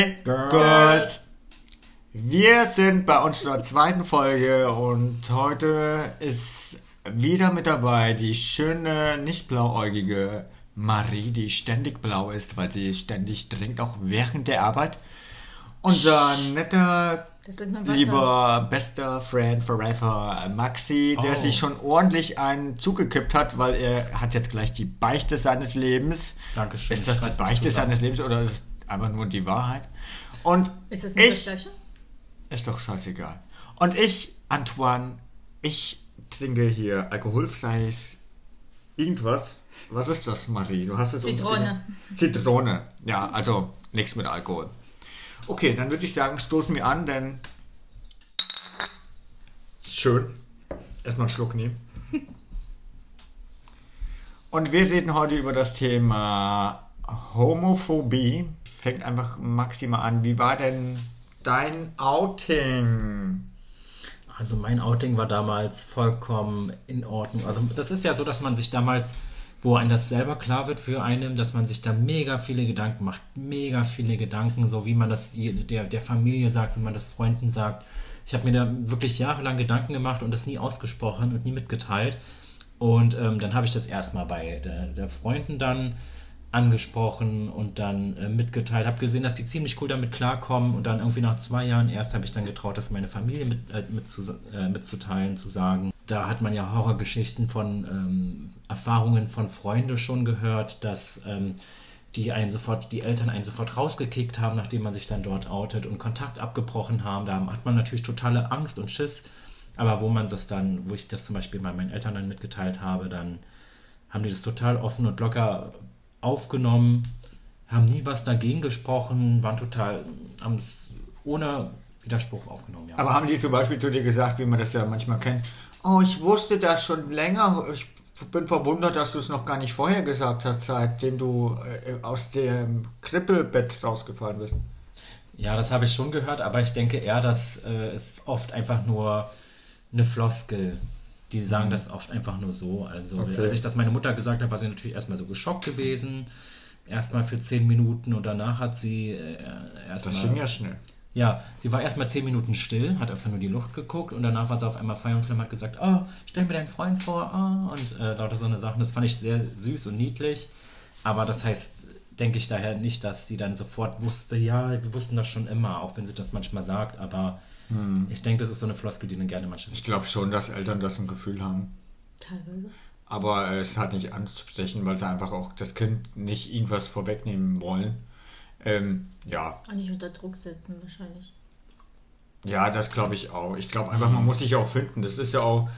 Hey, Girls! Wir sind bei unserer zweiten Folge und heute ist wieder mit dabei die schöne, nicht blauäugige Marie, die ständig blau ist, weil sie ständig trinkt, auch während der Arbeit. Unser netter, lieber bester Friend forever, Maxi, der oh. sich schon ordentlich einen zugekippt hat, weil er hat jetzt gleich die Beichte seines Lebens. Dankeschön. Ist das die Beichte seines Lebens oder ist einfach nur die Wahrheit? Und ist das nicht ich, das Gleiche? Ist doch scheißegal. Und ich, Antoine, ich trinke hier alkoholfreies irgendwas. Was ist das, Marie? Du hast es Zitrone. Zitrone. Ja, also nichts mit Alkohol. Okay, dann würde ich sagen, stoßen wir an, denn schön. Erstmal einen Schluck nehmen. Und wir reden heute über das Thema Homophobie. Fängt einfach maximal an. Wie war denn dein Outing? Also mein Outing war damals vollkommen in Ordnung. Also das ist ja so, dass man sich damals, wo einem das selber klar wird für einen, dass man sich da mega viele Gedanken macht. Mega viele Gedanken, so wie man das der, der Familie sagt, wie man das Freunden sagt. Ich habe mir da wirklich jahrelang Gedanken gemacht und das nie ausgesprochen und nie mitgeteilt. Und ähm, dann habe ich das erstmal bei der, der Freunden dann angesprochen und dann äh, mitgeteilt. Habe gesehen, dass die ziemlich cool damit klarkommen und dann irgendwie nach zwei Jahren erst habe ich dann getraut, das meine Familie mit, äh, mit zu, äh, mitzuteilen, zu sagen. Da hat man ja Horrorgeschichten von ähm, Erfahrungen von Freunden schon gehört, dass ähm, die einen sofort, die Eltern einen sofort rausgekickt haben, nachdem man sich dann dort outet und Kontakt abgebrochen haben. Da hat man natürlich totale Angst und Schiss. Aber wo man das dann, wo ich das zum Beispiel bei meinen Eltern dann mitgeteilt habe, dann haben die das total offen und locker aufgenommen, haben nie was dagegen gesprochen, waren total, haben es ohne Widerspruch aufgenommen. Ja. Aber haben die zum Beispiel zu dir gesagt, wie man das ja manchmal kennt, oh, ich wusste das schon länger, ich bin verwundert, dass du es noch gar nicht vorher gesagt hast, seitdem du äh, aus dem Krippelbett rausgefallen bist. Ja, das habe ich schon gehört, aber ich denke eher, dass äh, es oft einfach nur eine Floskel die sagen mhm. das oft einfach nur so. Also, okay. als ich das meine Mutter gesagt habe, war sie natürlich erstmal so geschockt gewesen. Erstmal für zehn Minuten und danach hat sie äh, erstmal. Das ging ja schnell. Ja, sie war erstmal zehn Minuten still, hat einfach nur die Luft geguckt und danach war sie auf einmal Feuer und Flamme hat gesagt, oh, stell mir deinen Freund vor, oh, und äh, lauter so eine Sachen. Das fand ich sehr süß und niedlich. Aber das heißt, denke ich daher nicht, dass sie dann sofort wusste, ja, wir wussten das schon immer, auch wenn sie das manchmal sagt, aber hm. Ich denke, das ist so eine Floskel, die dann gerne manchmal. Ich glaube schon, dass Eltern das ein Gefühl haben. Teilweise. Aber es hat nicht anzusprechen, weil sie einfach auch das Kind nicht irgendwas vorwegnehmen wollen. Ähm, ja. Auch nicht unter Druck setzen, wahrscheinlich. Ja, das glaube ich auch. Ich glaube einfach, man muss sich auch finden. Das ist ja auch,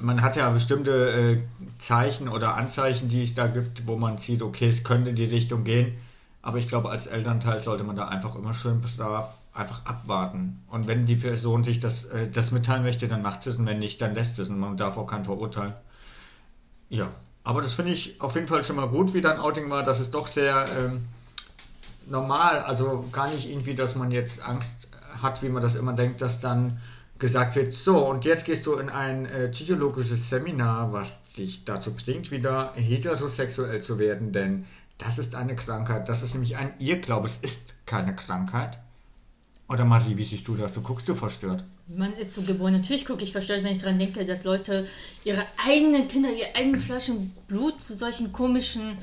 man hat ja bestimmte äh, Zeichen oder Anzeichen, die es da gibt, wo man sieht, okay, es könnte in die Richtung gehen. Aber ich glaube, als Elternteil sollte man da einfach immer schön brav einfach abwarten. Und wenn die Person sich das, äh, das mitteilen möchte, dann macht es und wenn nicht, dann lässt es und man darf auch keinen verurteilen. Ja, aber das finde ich auf jeden Fall schon mal gut, wie dein Outing war. Das ist doch sehr ähm, normal, also gar nicht irgendwie, dass man jetzt Angst hat, wie man das immer denkt, dass dann gesagt wird, so und jetzt gehst du in ein äh, psychologisches Seminar, was dich dazu bringt, wieder heterosexuell zu werden, denn das ist eine Krankheit, das ist nämlich ein Irrglaube, es ist keine Krankheit. Oder Marie, wie siehst du das? Du guckst du verstört. Man ist so geboren. Natürlich gucke ich verstört, wenn ich daran denke, dass Leute ihre eigenen Kinder, ihr eigenen Fleisch und Blut zu solchen komischen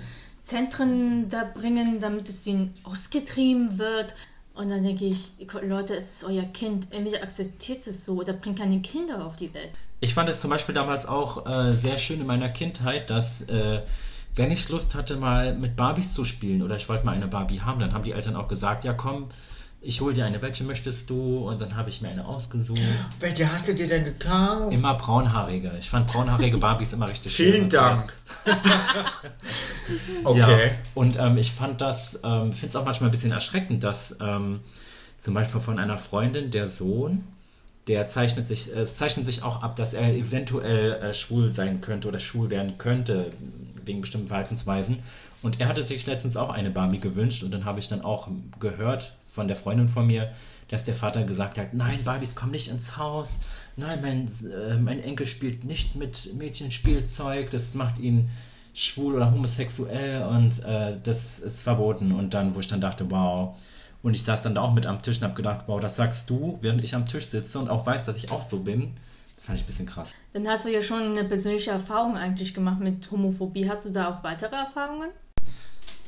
Zentren da bringen, damit es ihnen ausgetrieben wird. Und dann denke ich, Leute, es ist euer Kind. Entweder akzeptiert es so oder bringt keine Kinder auf die Welt. Ich fand es zum Beispiel damals auch äh, sehr schön in meiner Kindheit, dass äh, wenn ich Lust hatte, mal mit Barbies zu spielen oder ich wollte mal eine Barbie haben, dann haben die Eltern auch gesagt, ja komm, ich hole dir eine, welche möchtest du? Und dann habe ich mir eine ausgesucht. Welche hast du dir denn gekauft? Immer braunhaarige. Ich fand braunhaarige Barbies immer richtig schön. Vielen Dank. okay. Ja, und ähm, ich fand das, ähm, finde es auch manchmal ein bisschen erschreckend, dass ähm, zum Beispiel von einer Freundin der Sohn, der zeichnet sich, es zeichnet sich auch ab, dass er eventuell äh, schwul sein könnte oder schwul werden könnte, wegen bestimmten Verhaltensweisen. Und er hatte sich letztens auch eine Barbie gewünscht und dann habe ich dann auch gehört von der Freundin von mir, dass der Vater gesagt hat, nein, Barbies kommen nicht ins Haus, nein, mein, äh, mein Enkel spielt nicht mit Mädchenspielzeug, das macht ihn schwul oder homosexuell und äh, das ist verboten. Und dann, wo ich dann dachte, wow. Und ich saß dann da auch mit am Tisch und habe gedacht, wow, das sagst du, während ich am Tisch sitze und auch weiß, dass ich auch so bin. Das fand ich ein bisschen krass. Dann hast du ja schon eine persönliche Erfahrung eigentlich gemacht mit Homophobie. Hast du da auch weitere Erfahrungen?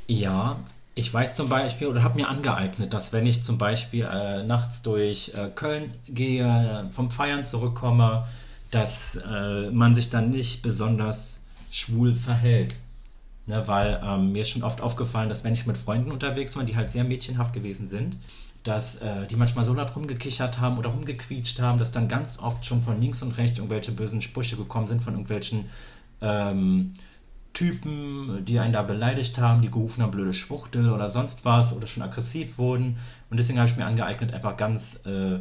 Ja, ich weiß zum Beispiel oder habe mir angeeignet, dass wenn ich zum Beispiel äh, nachts durch äh, Köln gehe, vom Feiern zurückkomme, dass äh, man sich dann nicht besonders schwul verhält. Ne, weil ähm, mir ist schon oft aufgefallen, dass wenn ich mit Freunden unterwegs war, die halt sehr mädchenhaft gewesen sind, dass äh, die manchmal so laut rumgekichert haben oder rumgequietscht haben, dass dann ganz oft schon von links und rechts irgendwelche bösen Sprüche gekommen sind von irgendwelchen ähm, Typen, die einen da beleidigt haben, die gerufen haben, blöde Schwuchtel oder sonst was oder schon aggressiv wurden. Und deswegen habe ich mir angeeignet, einfach ganz äh,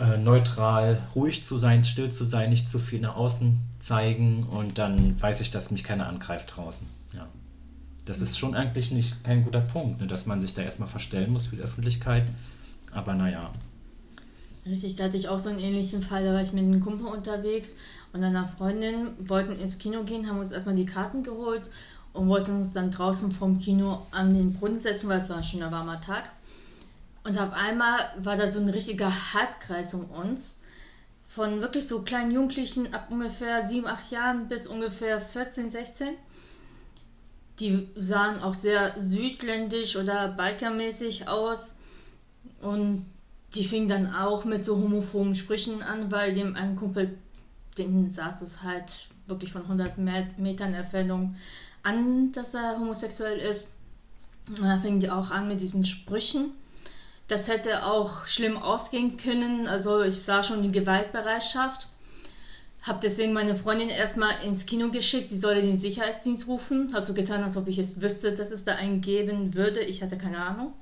äh, neutral, ruhig zu sein, still zu sein, nicht zu viel nach außen zeigen und dann weiß ich, dass mich keiner angreift draußen. Ja. Das ist schon eigentlich nicht kein guter Punkt, ne, dass man sich da erstmal verstellen muss für die Öffentlichkeit. Aber naja. Richtig, da hatte ich auch so einen ähnlichen Fall, da war ich mit einem Kumpel unterwegs und einer Freundin, wollten ins Kino gehen, haben uns erstmal die Karten geholt und wollten uns dann draußen vom Kino an den Brunnen setzen, weil es war ein schöner warmer Tag. Und auf einmal war da so ein richtiger Halbkreis um uns. Von wirklich so kleinen Jugendlichen ab ungefähr 7, 8 Jahren bis ungefähr 14, 16. Die sahen auch sehr südländisch oder balkanmäßig aus. Und die fingen dann auch mit so homophoben Sprüchen an, weil dem ein Kumpel den saß es halt wirklich von 100 Metern Entfernung an, dass er homosexuell ist. Und da fing die auch an mit diesen Sprüchen. Das hätte auch schlimm ausgehen können. Also ich sah schon die Gewaltbereitschaft. Hab deswegen meine Freundin erstmal ins Kino geschickt, sie solle den Sicherheitsdienst rufen. Hat so getan, als ob ich es wüsste, dass es da einen geben würde. Ich hatte keine Ahnung.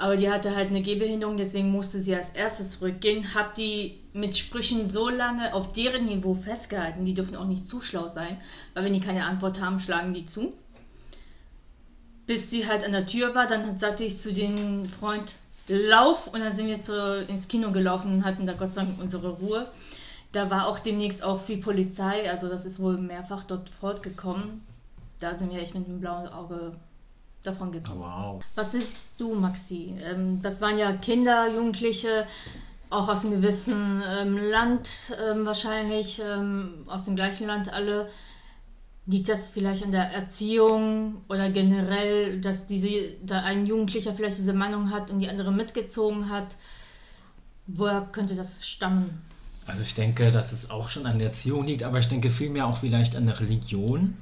Aber die hatte halt eine Gehbehinderung, deswegen musste sie als erstes zurückgehen. Hab die mit Sprüchen so lange auf deren Niveau festgehalten, die dürfen auch nicht zu schlau sein, weil wenn die keine Antwort haben, schlagen die zu. Bis sie halt an der Tür war, dann sagte ich zu dem Freund, lauf, und dann sind wir zu, ins Kino gelaufen und hatten da Gott sei Dank unsere Ruhe. Da war auch demnächst auch viel Polizei, also das ist wohl mehrfach dort fortgekommen. Da sind wir echt mit einem blauen Auge davon gekommen. Wow. Was siehst du, Maxi? Ähm, das waren ja Kinder, Jugendliche, auch aus einem gewissen ähm, Land ähm, wahrscheinlich, aus dem gleichen Land alle. Liegt das vielleicht an der Erziehung oder generell, dass diese, da ein Jugendlicher vielleicht diese Meinung hat und die andere mitgezogen hat? Woher könnte das stammen? Also ich denke, dass es auch schon an der Erziehung liegt, aber ich denke vielmehr auch vielleicht an der Religion.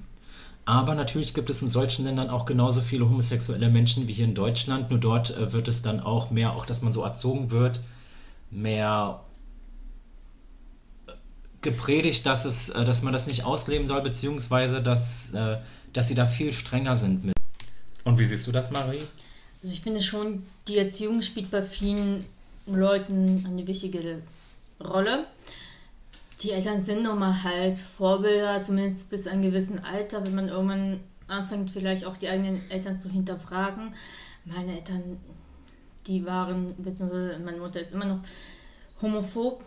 Aber natürlich gibt es in solchen Ländern auch genauso viele homosexuelle Menschen wie hier in Deutschland. Nur dort äh, wird es dann auch mehr, auch dass man so erzogen wird, mehr äh, gepredigt, dass, es, äh, dass man das nicht ausleben soll, beziehungsweise dass, dass sie da viel strenger sind mit. Und wie siehst du das, Marie? Also ich finde schon, die Erziehung spielt bei vielen Leuten eine wichtige Rolle die Eltern sind nun mal halt Vorbilder, zumindest bis ein gewissen Alter, wenn man irgendwann anfängt, vielleicht auch die eigenen Eltern zu hinterfragen. Meine Eltern, die waren, beziehungsweise meine Mutter ist immer noch homophob.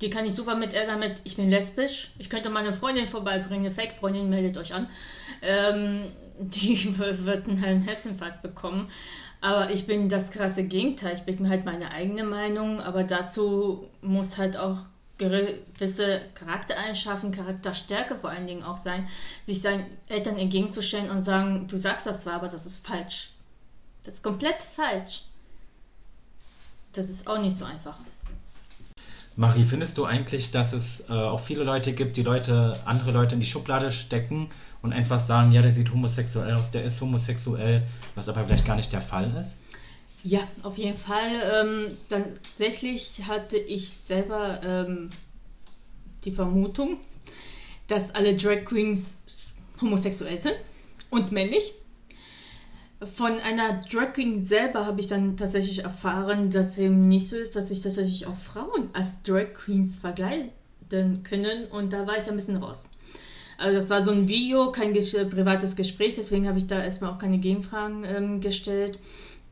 Die kann ich super mit ärgern mit, ich bin lesbisch. Ich könnte meine Freundin vorbeibringen, eine Fake-Freundin, meldet euch an. Ähm, die wird einen Herzinfarkt bekommen. Aber ich bin das krasse Gegenteil. Ich bin halt meine eigene Meinung, aber dazu muss halt auch gewisse Charaktereigenschaften, Charakterstärke vor allen Dingen auch sein, sich seinen Eltern entgegenzustellen und sagen, du sagst das zwar, aber das ist falsch. Das ist komplett falsch. Das ist auch nicht so einfach. Marie, findest du eigentlich, dass es äh, auch viele Leute gibt, die Leute, andere Leute in die Schublade stecken und einfach sagen, ja, der sieht homosexuell aus, der ist homosexuell, was aber vielleicht gar nicht der Fall ist? Ja, auf jeden Fall. Ähm, tatsächlich hatte ich selber ähm, die Vermutung, dass alle Drag Queens homosexuell sind und männlich. Von einer Drag Queen selber habe ich dann tatsächlich erfahren, dass eben nicht so ist, dass sich tatsächlich auch Frauen als Drag Queens verkleiden können und da war ich ein bisschen raus. Also das war so ein Video, kein privates Gespräch, deswegen habe ich da erstmal auch keine Gegenfragen ähm, gestellt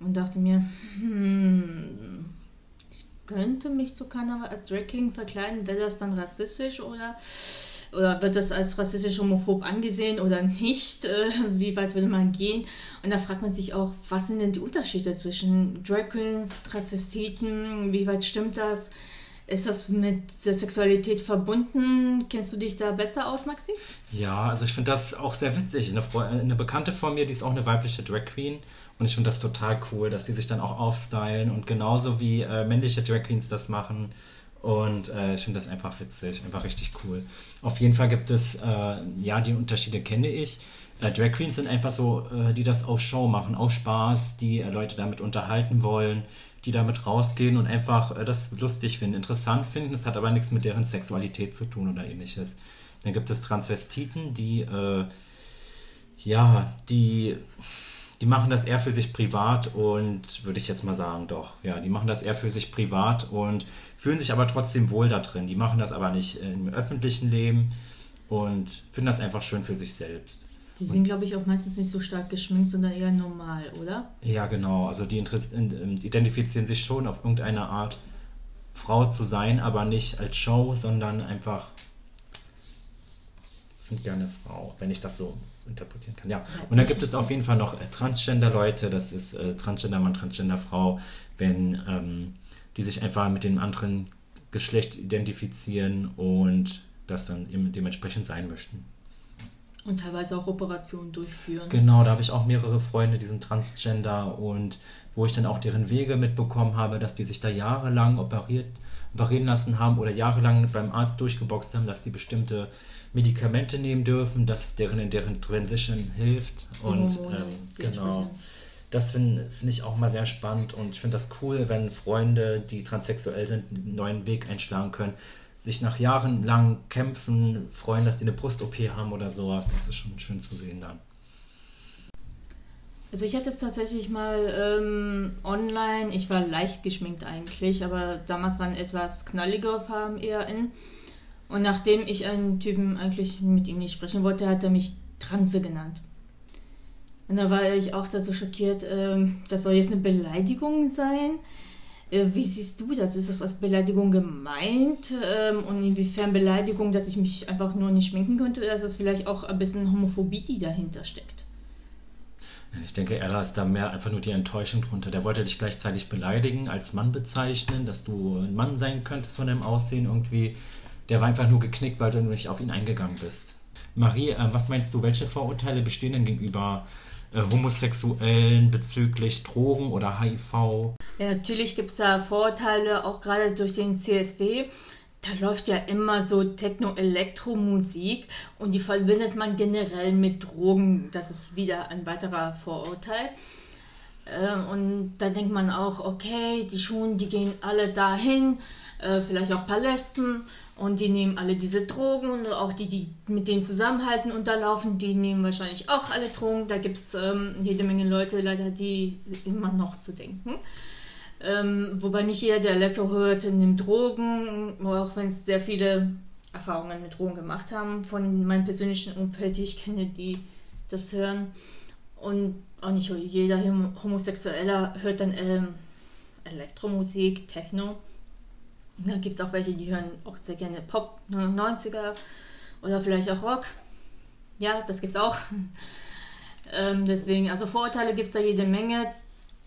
und dachte mir, hm, ich könnte mich zu Karneval als Drag King verkleiden, wäre das dann rassistisch oder oder wird das als rassistisch homophob angesehen oder nicht? Äh, wie weit würde man gehen? Und da fragt man sich auch, was sind denn die Unterschiede zwischen Drag Queens? Wie weit stimmt das? Ist das mit der Sexualität verbunden? Kennst du dich da besser aus, Maxi? Ja, also ich finde das auch sehr witzig. Eine, eine, Bekannte von mir, die ist auch eine weibliche Drag Queen. Und ich finde das total cool, dass die sich dann auch aufstylen und genauso wie äh, männliche Drag Queens das machen. Und äh, ich finde das einfach witzig, einfach richtig cool. Auf jeden Fall gibt es, äh, ja, die Unterschiede kenne ich. Äh, Drag Queens sind einfach so, äh, die das aus Show machen, aus Spaß, die äh, Leute damit unterhalten wollen, die damit rausgehen und einfach äh, das lustig finden, interessant finden. Es hat aber nichts mit deren Sexualität zu tun oder ähnliches. Dann gibt es Transvestiten, die, ja, die die machen das eher für sich privat und würde ich jetzt mal sagen, doch, ja, die machen das eher für sich privat und fühlen sich aber trotzdem wohl da drin. Die machen das aber nicht im öffentlichen Leben und finden das einfach schön für sich selbst. Die sind, glaube ich, auch meistens nicht so stark geschminkt, sondern eher normal, oder? Ja, genau. Also die ähm, identifizieren sich schon auf irgendeine Art Frau zu sein, aber nicht als Show, sondern einfach sind gerne Frau, wenn ich das so interpretieren kann. Ja. Und dann gibt es auf jeden Fall noch äh, Transgender-Leute, das ist äh, Transgender-Mann, Transgender-Frau, wenn ähm, die sich einfach mit dem anderen Geschlecht identifizieren und das dann dementsprechend sein möchten. Und teilweise auch Operationen durchführen. Genau, da habe ich auch mehrere Freunde, die sind Transgender und wo ich dann auch deren Wege mitbekommen habe, dass die sich da jahrelang operiert, operieren lassen haben oder jahrelang beim Arzt durchgeboxt haben, dass die bestimmte Medikamente nehmen dürfen, dass deren in deren Transition hilft. Und ähm, genau. Das finde find ich auch mal sehr spannend und ich finde das cool, wenn Freunde, die transsexuell sind, einen neuen Weg einschlagen können, sich nach jahrelang kämpfen, freuen, dass die eine Brust-OP haben oder sowas. Das ist schon schön zu sehen dann. Also ich hatte es tatsächlich mal ähm, online, ich war leicht geschminkt eigentlich, aber damals waren etwas knalligere Farben eher in. Und nachdem ich einen Typen eigentlich mit ihm nicht sprechen wollte, hat er mich Transe genannt. Und da war ich auch da so schockiert, äh, das soll jetzt eine Beleidigung sein. Äh, wie siehst du das? Ist das als Beleidigung gemeint? Ähm, und inwiefern Beleidigung, dass ich mich einfach nur nicht schminken könnte? Oder ist das vielleicht auch ein bisschen Homophobie, die dahinter steckt? Ich denke, er ist da mehr einfach nur die Enttäuschung drunter. Der wollte dich gleichzeitig beleidigen, als Mann bezeichnen, dass du ein Mann sein könntest von deinem Aussehen irgendwie. Der war einfach nur geknickt, weil du nicht auf ihn eingegangen bist. Marie, äh, was meinst du, welche Vorurteile bestehen denn gegenüber äh, Homosexuellen bezüglich Drogen oder HIV? Ja, natürlich gibt es da Vorurteile, auch gerade durch den CSD. Da läuft ja immer so Techno-Elektro-Musik und die verbindet man generell mit Drogen. Das ist wieder ein weiterer Vorurteil. Ähm, und da denkt man auch, okay, die Schulen, die gehen alle dahin, äh, vielleicht auch Palästen und die nehmen alle diese Drogen und auch die, die mit denen zusammenhalten und da laufen, die nehmen wahrscheinlich auch alle Drogen. Da gibt es ähm, jede Menge Leute leider, die immer noch zu denken. Ähm, wobei nicht jeder, der Elektro hört, nimmt Drogen, auch wenn es sehr viele Erfahrungen mit Drogen gemacht haben. Von meinem persönlichen Umfeld, die ich kenne, die das hören. Und auch nicht jeder Homosexueller hört dann ähm, Elektromusik, Techno. Da gibt es auch welche, die hören auch sehr gerne Pop, 90er oder vielleicht auch Rock. Ja, das gibt's auch. ähm, deswegen, also Vorurteile gibt es da jede Menge.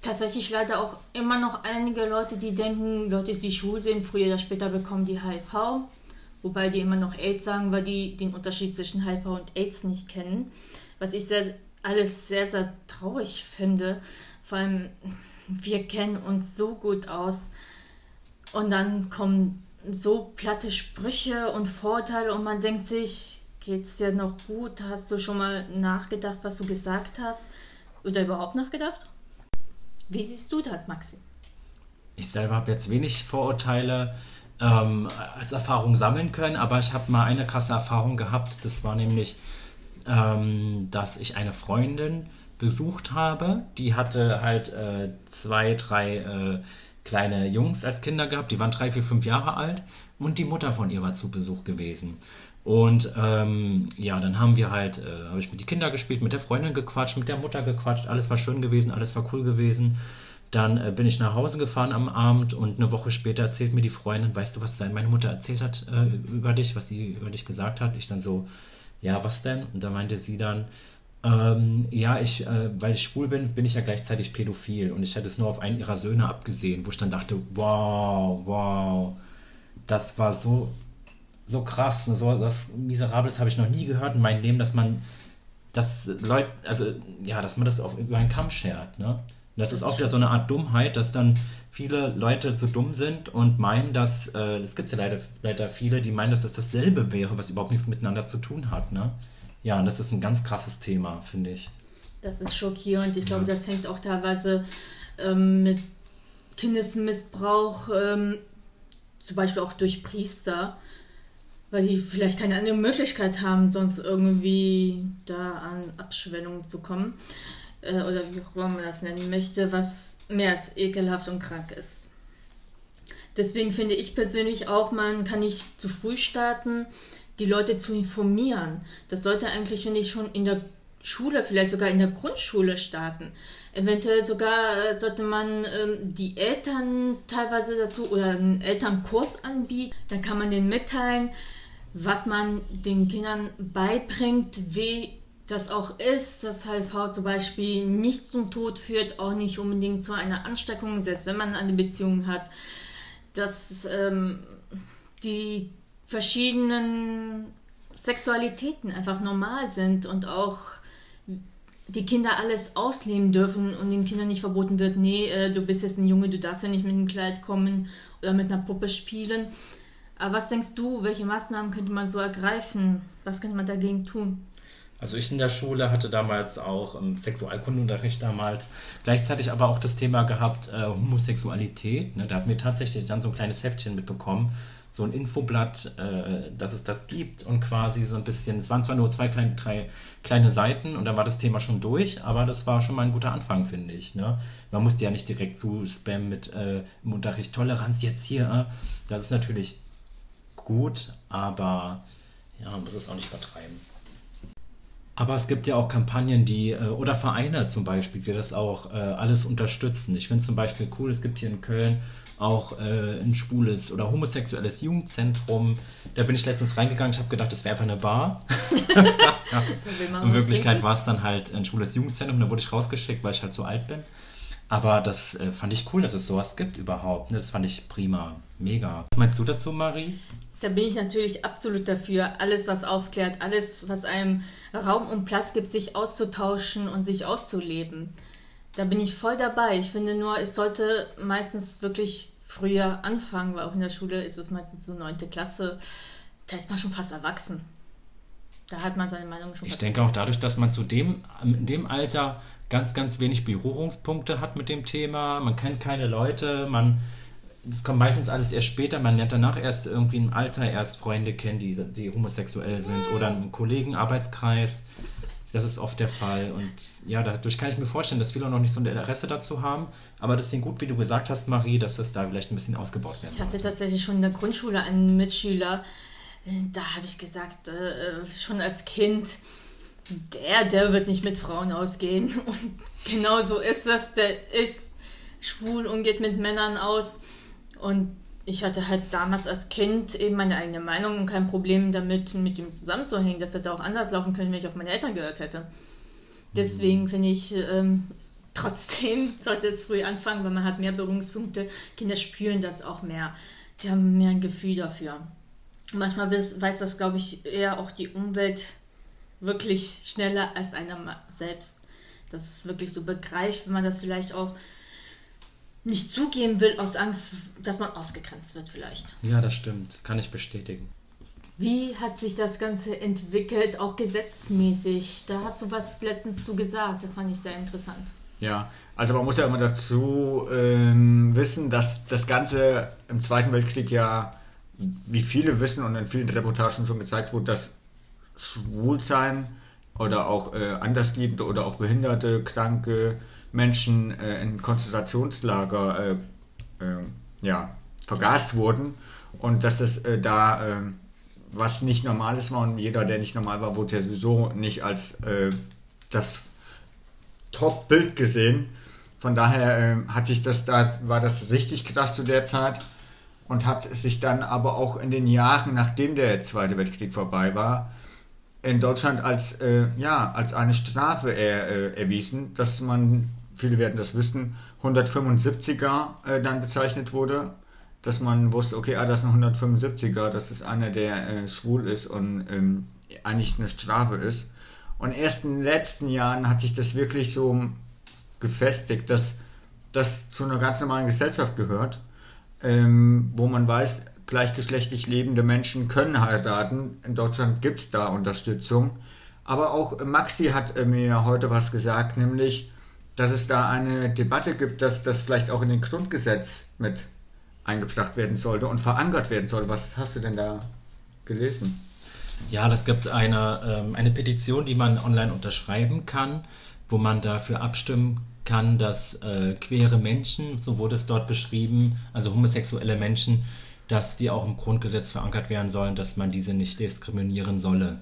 Tatsächlich leider auch immer noch einige Leute, die denken, Leute, die schwul sind, früher oder später bekommen die HIV. Wobei die immer noch AIDS sagen, weil die den Unterschied zwischen HIV und AIDS nicht kennen. Was ich sehr, alles sehr, sehr traurig finde. Vor allem, wir kennen uns so gut aus und dann kommen so platte Sprüche und Vorteile und man denkt sich, geht's dir noch gut? Hast du schon mal nachgedacht, was du gesagt hast? Oder überhaupt nachgedacht? Wie siehst du das, Maxi? Ich selber habe jetzt wenig Vorurteile ähm, als Erfahrung sammeln können, aber ich habe mal eine krasse Erfahrung gehabt. Das war nämlich, ähm, dass ich eine Freundin besucht habe. Die hatte halt äh, zwei, drei äh, kleine Jungs als Kinder gehabt, die waren drei, vier, fünf Jahre alt und die Mutter von ihr war zu Besuch gewesen. Und ähm, ja, dann haben wir halt, äh, habe ich mit den Kindern gespielt, mit der Freundin gequatscht, mit der Mutter gequatscht, alles war schön gewesen, alles war cool gewesen. Dann äh, bin ich nach Hause gefahren am Abend und eine Woche später erzählt mir die Freundin, weißt du, was meine Mutter erzählt hat äh, über dich, was sie über dich gesagt hat? Ich dann so, ja, was denn? Und da meinte sie dann, ähm, ja, ich, äh, weil ich schwul bin, bin ich ja gleichzeitig pädophil und ich hätte es nur auf einen ihrer Söhne abgesehen, wo ich dann dachte, wow, wow, das war so, so krass, ne, so was Miserables habe ich noch nie gehört in meinem Leben, dass man, dass Leute, also ja, dass man das auf, über einen Kamm schert, ne? das ist auch wieder so eine Art Dummheit, dass dann viele Leute so dumm sind und meinen, dass, äh, es gibt ja leider, leider viele, die meinen, dass das dasselbe wäre, was überhaupt nichts miteinander zu tun hat, ne? Ja, und das ist ein ganz krasses Thema, finde ich. Das ist schockierend. Ich glaube, das hängt auch teilweise ähm, mit Kindesmissbrauch, ähm, zum Beispiel auch durch Priester, weil die vielleicht keine andere Möglichkeit haben, sonst irgendwie da an Abschwellung zu kommen. Äh, oder wie auch immer man das nennen möchte, was mehr als ekelhaft und krank ist. Deswegen finde ich persönlich auch, man kann nicht zu früh starten die Leute zu informieren. Das sollte eigentlich, finde ich, schon in der Schule, vielleicht sogar in der Grundschule starten. Eventuell sogar äh, sollte man ähm, die Eltern teilweise dazu oder einen Elternkurs anbieten. Dann kann man denen mitteilen, was man den Kindern beibringt, wie das auch ist, dass HIV zum Beispiel nicht zum Tod führt, auch nicht unbedingt zu einer Ansteckung, selbst wenn man eine Beziehung hat, dass ähm, die verschiedenen Sexualitäten einfach normal sind und auch die Kinder alles ausleben dürfen und den Kindern nicht verboten wird, nee, äh, du bist jetzt ein Junge, du darfst ja nicht mit einem Kleid kommen oder mit einer Puppe spielen. Aber was denkst du, welche Maßnahmen könnte man so ergreifen? Was könnte man dagegen tun? Also ich in der Schule hatte damals auch im Sexualkundenunterricht damals gleichzeitig aber auch das Thema gehabt äh, Homosexualität. Ne? Da hatten wir tatsächlich dann so ein kleines Heftchen mitbekommen, so ein Infoblatt, äh, dass es das gibt und quasi so ein bisschen, es waren zwar nur zwei kleine, drei kleine Seiten und dann war das Thema schon durch, aber das war schon mal ein guter Anfang, finde ich. Ne? Man musste ja nicht direkt zu spammen mit äh, im Unterricht Toleranz jetzt hier. Äh. Das ist natürlich gut, aber ja, man muss es auch nicht übertreiben. Aber es gibt ja auch Kampagnen, die, äh, oder Vereine zum Beispiel, die das auch äh, alles unterstützen. Ich finde zum Beispiel cool, es gibt hier in Köln auch äh, ein schwules oder homosexuelles Jugendzentrum. Da bin ich letztens reingegangen, ich habe gedacht, das wäre einfach eine Bar. ja. In Wirklichkeit war es dann halt ein schwules Jugendzentrum, da wurde ich rausgeschickt, weil ich halt so alt bin. Aber das äh, fand ich cool, dass es sowas gibt überhaupt. Ne? Das fand ich prima, mega. Was meinst du dazu, Marie? Da bin ich natürlich absolut dafür. Alles, was aufklärt, alles, was einem Raum und Platz gibt, sich auszutauschen und sich auszuleben. Da bin ich voll dabei. Ich finde nur, es sollte meistens wirklich früher anfangen, weil auch in der Schule ist es meistens so neunte Klasse. Da ist man schon fast erwachsen. Da hat man seine Meinung schon. Ich denke auch dadurch, dass man zu dem, in dem Alter ganz, ganz wenig Berührungspunkte hat mit dem Thema. Man kennt keine Leute, man das kommt meistens alles erst später. Man lernt danach erst irgendwie im Alter erst Freunde kennen, die, die homosexuell sind oder einen Kollegen, Arbeitskreis. Das ist oft der Fall. Und ja, dadurch kann ich mir vorstellen, dass viele noch nicht so ein Interesse dazu haben. Aber deswegen gut, wie du gesagt hast, Marie, dass das da vielleicht ein bisschen ausgebaut werden Ich hatte tatsächlich schon in der Grundschule einen Mitschüler, da habe ich gesagt, äh, schon als Kind, der, der wird nicht mit Frauen ausgehen. Und genau so ist es. Der ist schwul und geht mit Männern aus. Und ich hatte halt damals als Kind eben meine eigene Meinung und kein Problem damit, mit ihm zusammenzuhängen. Das hätte auch anders laufen können, wenn ich auf meine Eltern gehört hätte. Deswegen finde ich, ähm, trotzdem sollte es früh anfangen, weil man hat mehr Berührungspunkte. Kinder spüren das auch mehr. Die haben mehr ein Gefühl dafür. Manchmal weiß das, glaube ich, eher auch die Umwelt wirklich schneller als einer selbst. Das ist wirklich so begreift, wenn man das vielleicht auch nicht zugeben will aus Angst, dass man ausgegrenzt wird vielleicht. Ja, das stimmt. Das kann ich bestätigen. Wie hat sich das Ganze entwickelt, auch gesetzmäßig? Da hast du was letztens zu gesagt, das fand ich sehr interessant. Ja, also man muss ja immer dazu ähm, wissen, dass das Ganze im Zweiten Weltkrieg ja, wie viele wissen und in vielen Reportagen schon gezeigt wurde, dass Schwulsein oder auch äh, Andersliebende oder auch Behinderte, Kranke, Menschen äh, in Konzentrationslager äh, äh, ja, vergast wurden und dass das äh, da was nicht Normales war und jeder, der nicht normal war, wurde ja sowieso nicht als das Top-Bild gesehen, Von daher äh, hat sich das da, war das richtig krass zu der Zeit und hat sich dann aber auch in den Jahren, nachdem der Zweite Weltkrieg vorbei war, in Deutschland als, äh, ja, als eine Strafe er, äh, erwiesen, dass man, viele werden das wissen, 175er äh, dann bezeichnet wurde, dass man wusste, okay, ah, das ist ein 175er, das ist einer, der äh, schwul ist und ähm, eigentlich eine Strafe ist. Und erst in den letzten Jahren hat sich das wirklich so gefestigt, dass das zu einer ganz normalen Gesellschaft gehört, ähm, wo man weiß, gleichgeschlechtlich lebende Menschen können heiraten. In Deutschland gibt es da Unterstützung. Aber auch Maxi hat äh, mir heute was gesagt, nämlich, dass es da eine Debatte gibt, dass das vielleicht auch in den Grundgesetz mit eingebracht werden sollte und verankert werden soll. Was hast du denn da gelesen? Ja, das gibt eine, ähm, eine Petition, die man online unterschreiben kann, wo man dafür abstimmen kann, dass äh, queere Menschen, so wurde es dort beschrieben, also homosexuelle Menschen, dass die auch im Grundgesetz verankert werden sollen, dass man diese nicht diskriminieren solle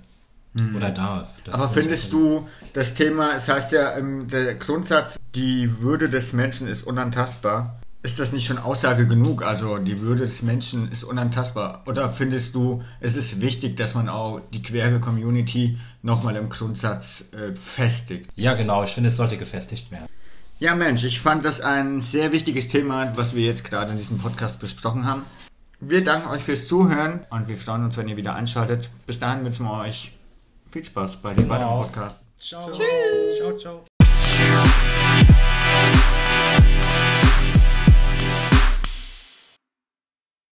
mhm. oder darf. Das Aber findest du das Thema, es heißt ja, der Grundsatz, die Würde des Menschen ist unantastbar. Ist das nicht schon Aussage genug? Also die Würde des Menschen ist unantastbar. Oder findest du, es ist wichtig, dass man auch die queere Community nochmal im Grundsatz äh, festigt? Ja, genau. Ich finde, es sollte gefestigt werden. Ja, Mensch, ich fand das ein sehr wichtiges Thema, was wir jetzt gerade in diesem Podcast besprochen haben. Wir danken euch fürs Zuhören und wir freuen uns, wenn ihr wieder einschaltet. Bis dahin wünschen wir euch viel Spaß bei dem genau. weiteren Podcast. Ciao. Tschüss. Ciao, ciao.